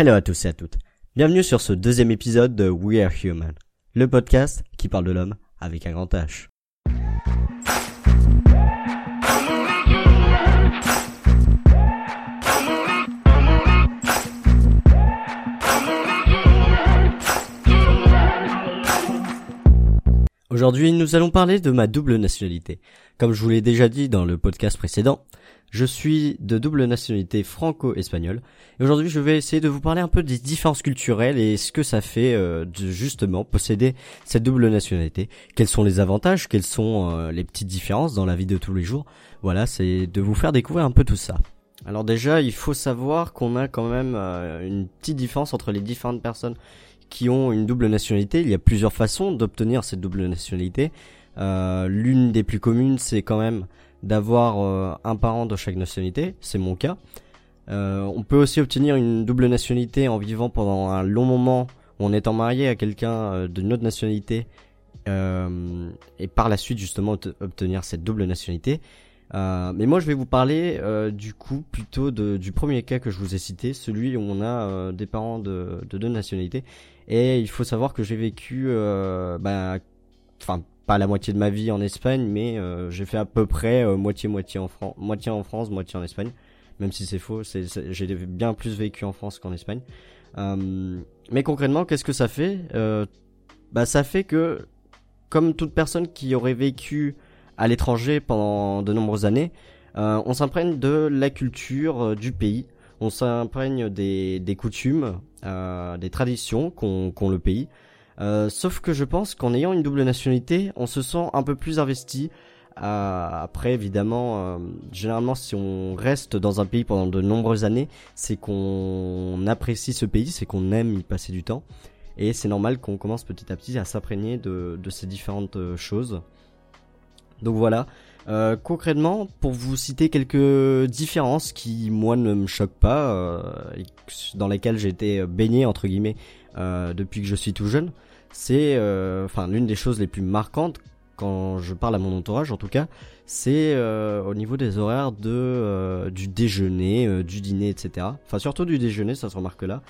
Hello à tous et à toutes. Bienvenue sur ce deuxième épisode de We Are Human, le podcast qui parle de l'homme avec un grand H. Aujourd'hui, nous allons parler de ma double nationalité. Comme je vous l'ai déjà dit dans le podcast précédent, je suis de double nationalité franco-espagnole. Et aujourd'hui, je vais essayer de vous parler un peu des différences culturelles et ce que ça fait euh, de justement posséder cette double nationalité. Quels sont les avantages, quelles sont euh, les petites différences dans la vie de tous les jours? Voilà, c'est de vous faire découvrir un peu tout ça. Alors déjà, il faut savoir qu'on a quand même euh, une petite différence entre les différentes personnes qui ont une double nationalité. Il y a plusieurs façons d'obtenir cette double nationalité. L'une des plus communes, c'est quand même d'avoir euh, un parent de chaque nationalité, c'est mon cas. Euh, on peut aussi obtenir une double nationalité en vivant pendant un long moment ou en étant marié à quelqu'un euh, d'une autre nationalité et par la suite justement obtenir cette double nationalité. mais moi je vais vous parler du coup plutôt du premier cas que je vous ai cité, celui où on a des parents de, de, deux nationalités. Et il faut savoir que j'ai vécu, bah, enfin pas la moitié de ma vie en Espagne, mais euh, j'ai fait à peu près euh, moitié moitié en France, moitié en France, moitié en Espagne. Même si c'est faux, j'ai bien plus vécu en France qu'en Espagne. Euh, mais concrètement, qu'est-ce que ça fait? Bah, ça fait que, comme toute personne qui aurait vécu à l'étranger pendant de nombreuses années, on s'imprègne de la culture du pays, on s'imprègne des coutumes, des traditions qu'ont le pays. Euh, sauf que je pense qu'en ayant une double nationalité, on se sent un peu plus investi. Euh, après, évidemment, euh, généralement, si on reste dans un pays pendant de nombreuses années, c'est qu'on apprécie ce pays, c'est qu'on aime y passer du temps. Et c'est normal qu'on commence petit à petit à s'imprégner de, de, ces différentes choses. Donc voilà. concrètement, pour vous citer quelques différences qui, moi, ne me choquent pas, et dans lesquelles j'ai été baigné, entre guillemets, depuis que je suis tout jeune c'est euh, enfin l'une des choses les plus marquantes quand je parle à mon entourage en tout cas, c'est euh, au niveau des horaires de euh, du déjeuner, du dîner, etc. Enfin surtout du déjeuner, ça se remarque là.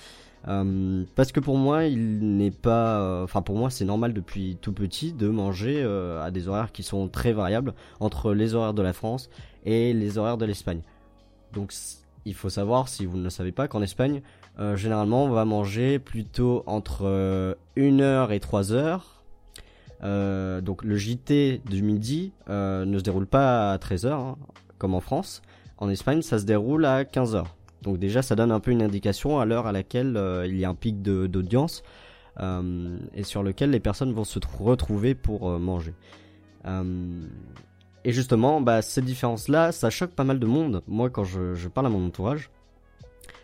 parce que pour moi, il n'est pas, enfin pour moi, c'est normal depuis tout petit de manger à des horaires qui sont très variables entre les horaires de la France et les horaires de l'Espagne. Donc il faut savoir, si vous ne le savez pas, qu'en Espagne, euh, généralement, on va manger plutôt entre 1h euh, et 3h. Euh, donc le JT du midi ne se déroule pas à 13h, hein, comme en France. En Espagne, ça se déroule à 15h. Donc déjà, ça donne un peu une indication à l'heure à laquelle il y a un pic d'audience et sur lequel les personnes vont se retrouver pour manger. Et justement, bah, cette différence-là, ça choque pas mal de monde. Moi, quand je parle à mon entourage,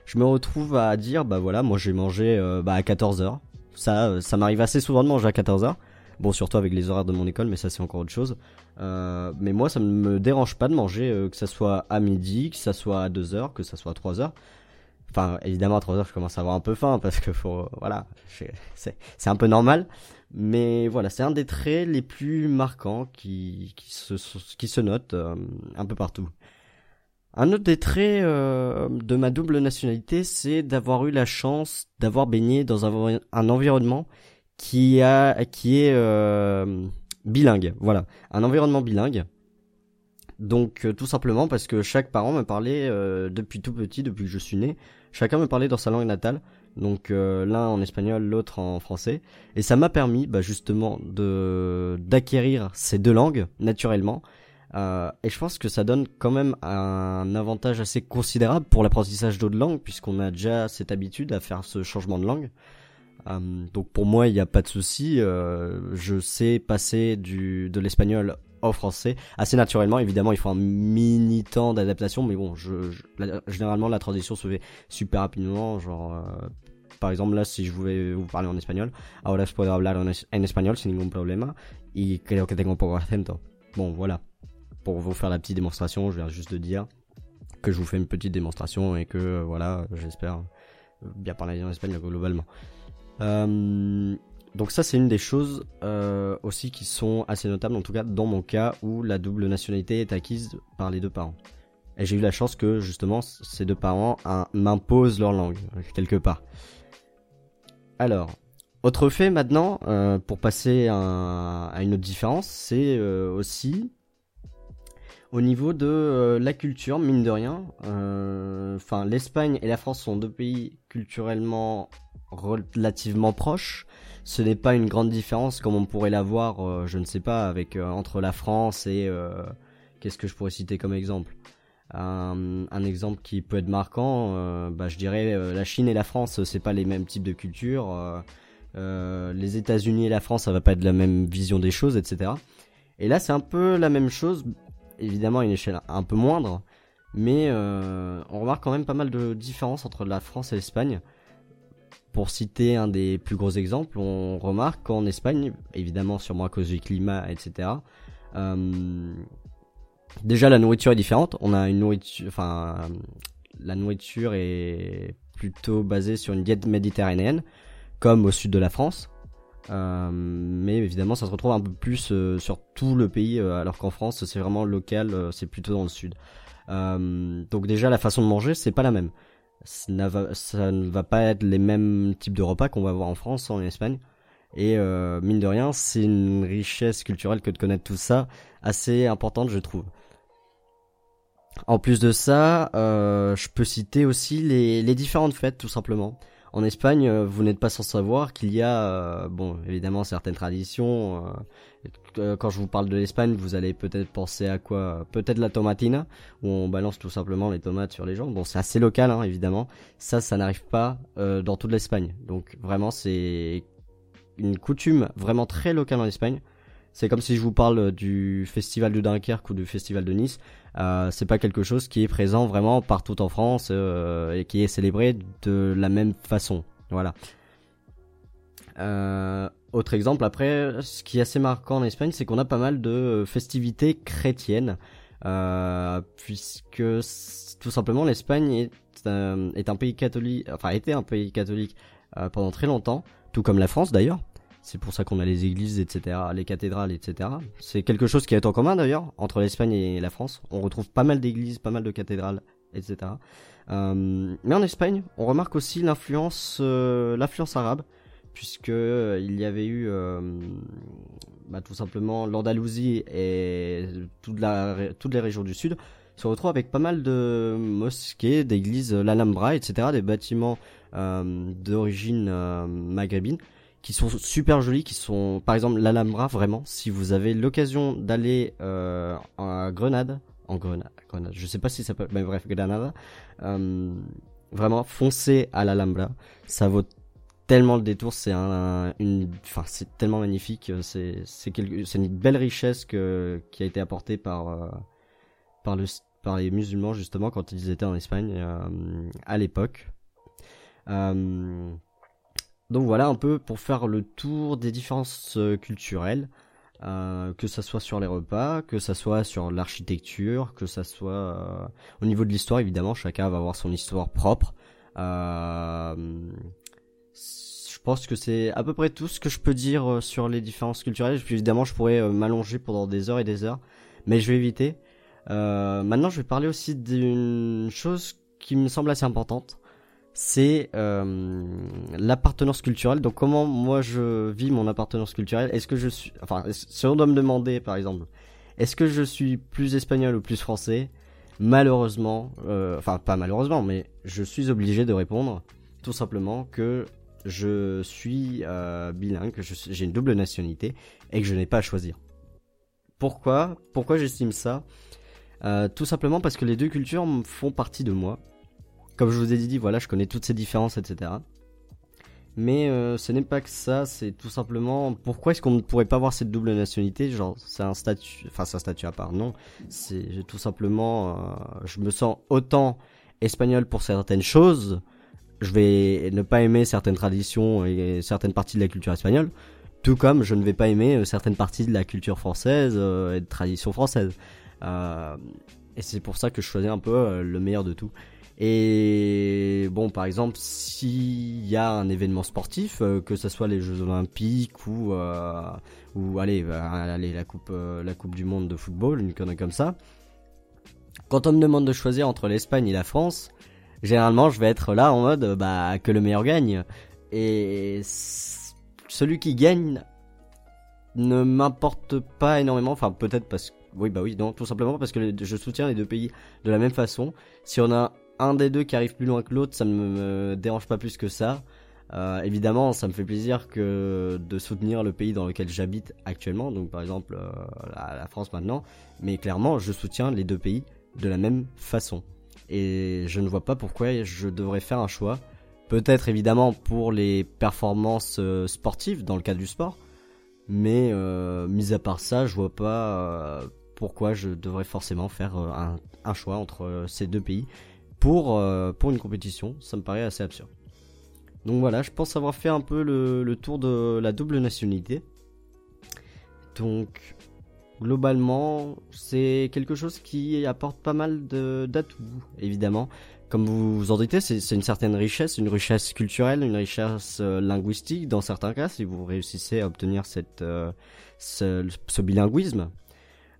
je me retrouve à dire bah voilà, moi j'ai mangé euh, bah, à 14h. Ça euh, ça m'arrive assez souvent de manger à 14h. Bon, surtout avec les horaires de mon école, mais ça c'est encore autre chose. Euh, mais moi, ça ne me dérange pas de manger, que ça soit à midi, que ça soit à 2h, que ça soit à 3h. Enfin, évidemment, à 3h, je commence à avoir un peu faim, parce que faut, voilà, c'est un peu normal. Mais voilà, c'est un des traits les plus marquants qui, qui, se, qui se notent un peu partout. Un autre des traits euh, de ma double nationalité, c'est d'avoir eu la chance d'avoir baigné dans un, environnement qui a qui est euh, bilingue. Voilà, un environnement bilingue. Donc euh, tout simplement parce que chaque parent me parlait depuis tout petit, depuis que je suis né, chacun me parlait dans sa langue natale. Donc l'un en espagnol, l'autre en français, et ça m'a permis bah, justement de d'acquérir ces deux langues naturellement euh, et je pense que ça donne quand même un avantage assez considérable pour l'apprentissage d'autres langues, puisqu'on a déjà cette habitude à faire ce changement de langue. Euh, donc pour moi, il n'y a pas de souci. Euh, je sais passer du de l'espagnol au français assez naturellement. Évidemment, il faut un mini temps d'adaptation, mais bon, je, généralement la transition se fait super rapidement. Genre, euh, par exemple là, si je voulais vous parler en espagnol, ahora je puedo hablar en, en español sin ningún problema y creo que tengo un poco acento. Bon, voilà pour vous faire la petite démonstration, je viens juste de dire que je vous fais une petite démonstration et que euh, voilà, j'espère bien parler en espagnol globalement. Euh, donc ça c'est une des choses euh, aussi qui sont assez notables, en tout cas dans mon cas où la double nationalité est acquise par les deux parents. Et j'ai eu la chance que justement ces deux parents m'imposent leur langue quelque part. Alors, autre fait maintenant, euh, pour passer à, une autre différence, c'est euh, aussi au niveau de euh, la culture, mine de rien. Enfin, l'Espagne et la France sont deux pays culturellement relativement proches. Ce n'est pas une grande différence comme on pourrait l'avoir, je ne sais pas, avec entre la France et qu'est-ce que je pourrais citer comme exemple? Un, exemple qui peut être marquant, bah, je dirais la Chine et la France, c'est pas les mêmes types de culture. Euh, les États-Unis et la France, ça va pas être la même vision des choses, etc. Et là, c'est un peu la même chose, évidemment à une échelle un peu moindre, mais euh, on remarque quand même pas mal de différences entre la France et l'Espagne. Pour citer un des plus gros exemples, on remarque qu'en Espagne, évidemment sûrement à cause du climat, etc. Euh, déjà la nourriture est différente. On a une nourriture, enfin la nourriture est plutôt basée sur une diète méditerranéenne comme au sud de la France. Euh, mais évidemment, ça se retrouve un peu plus euh, sur tout le pays, alors qu'en France, c'est vraiment local, c'est plutôt dans le sud. donc déjà, la façon de manger, c'est pas la même. Ça, ne va pas être les mêmes types de repas qu'on va avoir en France, en Espagne. Et mine de rien, c'est une richesse culturelle que de connaître tout ça, assez importante, je trouve. En plus de ça, je peux citer aussi les, les différentes fêtes, tout simplement. En Espagne, euh, vous n'êtes pas sans savoir qu'il y a, euh, bon, évidemment certaines traditions. Euh, quand je vous parle de l'Espagne, vous allez peut-être penser à quoi Peut-être la tomatina, où on balance tout simplement les tomates sur les gens. Bon, c'est assez local, hein, évidemment. Ça, ça n'arrive pas dans toute l'Espagne. Donc vraiment, c'est une coutume vraiment très locale en Espagne. C'est comme si je vous parle du festival de Dunkerque ou du festival de Nice. Euh, c'est pas quelque chose qui est présent vraiment partout en France euh, et qui est célébré de la même façon. Voilà. Euh, autre exemple, après, ce qui est assez marquant en Espagne, c'est qu'on a pas mal de festivités chrétiennes, puisque tout simplement l'Espagne est, est, un pays catholique, enfin était un pays catholique pendant très longtemps, tout comme la France d'ailleurs. C'est pour ça qu'on a les églises, etc., les cathédrales, etc. C'est quelque chose qui est en commun d'ailleurs entre l'Espagne et la France. On retrouve pas mal d'églises, pas mal de cathédrales, etc. Euh, mais en Espagne, on remarque aussi l'influence, euh, l'influence arabe, puisque euh, il y avait eu, bah, tout simplement, l'Andalousie et toutes les régions du sud se retrouvent avec pas mal de mosquées, d'églises, l'Alhambra, etc., des bâtiments d'origine maghrébine qui sont super jolis, qui sont par exemple l'Alhambra vraiment. Si vous avez l'occasion d'aller euh, à Grenade, en Grenade, je sais pas si ça peut, mais bref, Grenada, euh, vraiment foncez à l'Alhambra, ça vaut tellement le détour, c'est un, enfin c'est tellement magnifique, c'est c'est c'est une belle richesse que qui a été apportée par euh, par le par les musulmans justement quand ils étaient en Espagne euh, à l'époque. Euh, donc voilà un peu pour faire le tour des différences euh, culturelles, euh, que ça soit sur les repas, que ça soit sur l'architecture, que ça soit euh, au niveau de l'histoire évidemment, chacun va avoir son histoire propre. je pense que c'est à peu près tout ce que je peux dire sur les différences culturelles. Puis évidemment, je pourrais m'allonger pendant des heures et des heures, mais je vais éviter. maintenant, je vais parler aussi d'une chose qui me semble assez importante c'est euh, l'appartenance culturelle. Donc comment moi je vis mon appartenance culturelle? Est-ce que je suis, enfin, si on doit me demander par exemple, est-ce que je suis plus espagnol ou plus français? Malheureusement, euh, enfin pas malheureusement, mais je suis obligé de répondre tout simplement que je suis euh, bilingue, que j'ai une double nationalité et que je n'ai pas à choisir. Pourquoi? Pourquoi j'estime ça? Tout simplement parce que les deux cultures font partie de moi comme je vous ai dit, voilà, je connais toutes ces différences, etc. Mais euh, ce n'est pas que ça, c'est tout simplement pourquoi est-ce qu'on ne pourrait pas avoir cette double nationalité? Genre, c'est un statut, enfin, c'est un statut à part, non. C'est tout simplement, euh, je me sens autant espagnol pour certaines choses, je vais ne pas aimer certaines traditions et certaines parties de la culture espagnole, tout comme je ne vais pas aimer euh, certaines parties de la culture française et de tradition française. et c'est pour ça que je choisis un peu le meilleur de tout. Et bon, par exemple, s'il y a un événement sportif, euh, que ce soit les Jeux Olympiques ou euh, ou allez, euh, allez la coupe la coupe du monde de football, une connerie comme ça, quand on me demande de choisir entre l'Espagne et la France, généralement je vais être là en mode bah que le meilleur gagne. Et celui qui gagne ne m'importe pas énormément. Enfin peut-être parce que oui bah oui non tout simplement parce que je soutiens les deux pays de la même façon. Si on a un des deux qui arrive plus loin que l'autre ça ne me dérange pas plus que ça. Euh, évidemment ça me fait plaisir que de soutenir le pays dans lequel j'habite actuellement donc par exemple euh, la, France maintenant. Mais clairement je soutiens les deux pays de la même façon. Et je ne vois pas pourquoi je devrais faire un choix. Peut-être évidemment pour les performances euh, sportives dans le cadre du sport, mais mis à part ça, je vois pas pourquoi je devrais forcément faire un, choix entre ces deux pays pour pour une compétition. Ça me paraît assez absurde. Donc voilà, je pense avoir fait un peu le, tour de la double nationalité. Donc globalement, c'est quelque chose qui apporte pas mal d'atouts, évidemment. Comme vous vous en doutez, c'est une certaine richesse, une richesse culturelle, une richesse euh, linguistique dans certains cas, si vous réussissez à obtenir cette, euh, ce, bilinguisme.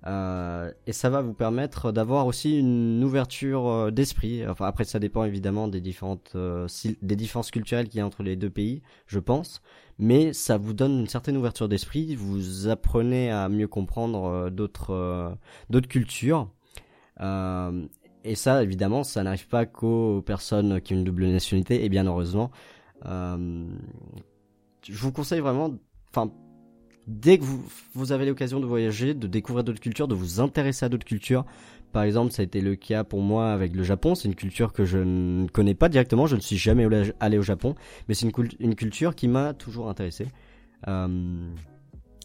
Euh, et ça va vous permettre d'avoir aussi une ouverture euh, d'esprit. Enfin, après, ça dépend évidemment des différentes euh, des différences culturelles qu'il y a entre les deux pays, je pense. Mais ça vous donne une certaine ouverture d'esprit. Vous apprenez à mieux comprendre d'autres d'autres cultures. et ça, évidemment, ça n'arrive pas qu'aux personnes qui ont une double nationalité. Et bien heureusement, je vous conseille vraiment, enfin dès que vous, avez l'occasion de voyager, de découvrir d'autres cultures, de vous intéresser à d'autres cultures. Par exemple, ça a été le cas pour moi avec le Japon. C'est une culture que je ne connais pas directement. Je ne suis jamais allé au Japon, mais c'est une, une, culture qui m'a toujours intéressé. Euh,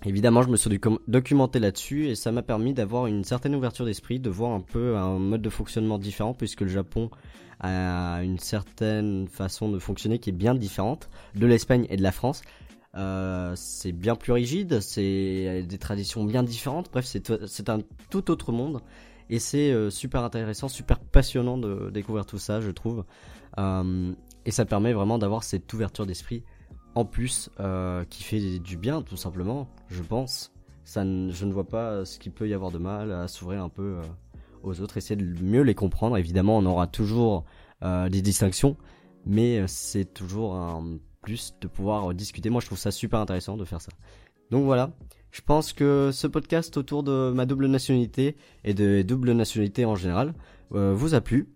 évidemment, je me suis documenté là-dessus et ça m'a permis d'avoir une certaine ouverture d'esprit, de voir un peu un mode de fonctionnement différent, puisque le Japon a une certaine façon de fonctionner qui est bien différente de l'Espagne et de la France. Euh, c'est bien plus rigide, c'est des traditions bien différentes. Bref, c'est un tout autre monde et c'est euh, super intéressant, super passionnant de découvrir tout ça, je trouve. Euh, et ça permet vraiment d'avoir cette ouverture d'esprit en plus qui fait du bien, tout simplement, je pense. Je ne vois pas ce qu'il peut y avoir de mal à s'ouvrir un peu aux autres, essayer de mieux les comprendre. Évidemment, on aura toujours des distinctions, mais c'est toujours un plus de pouvoir discuter. Moi, je trouve ça super intéressant de faire ça. Donc voilà, je pense que ce podcast autour de ma double nationalité et de double nationalité en général euh, vous a plu,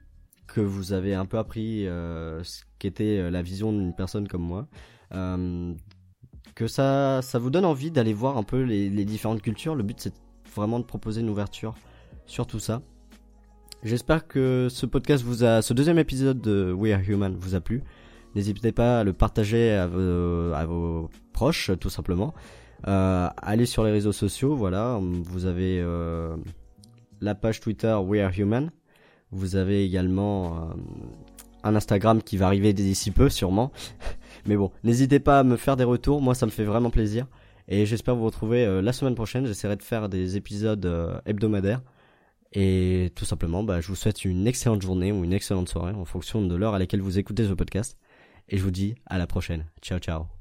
que vous avez un peu appris euh, ce qu'était euh, la vision d'une personne comme moi, euh, que ça, ça vous donne envie d'aller voir un peu les, les différentes cultures. Le but, c'est vraiment de proposer une ouverture sur tout ça. J'espère que ce podcast vous a, ce deuxième épisode de We Are Human vous a plu. N'hésitez pas à le partager à vos, proches, tout simplement. Euh, allez sur les réseaux sociaux, voilà. Vous avez euh, la page Twitter We Are Human. Vous avez également euh, un Instagram qui va arriver d'ici peu, sûrement. Mais bon, n'hésitez pas à me faire des retours. Moi, ça me fait vraiment plaisir. Et j'espère vous retrouver la semaine prochaine. J'essaierai de faire des épisodes hebdomadaires. Et tout simplement, bah, je vous souhaite une excellente journée ou une excellente soirée en fonction de l'heure à laquelle vous écoutez ce podcast et je vous dis à la prochaine. Ciao ciao.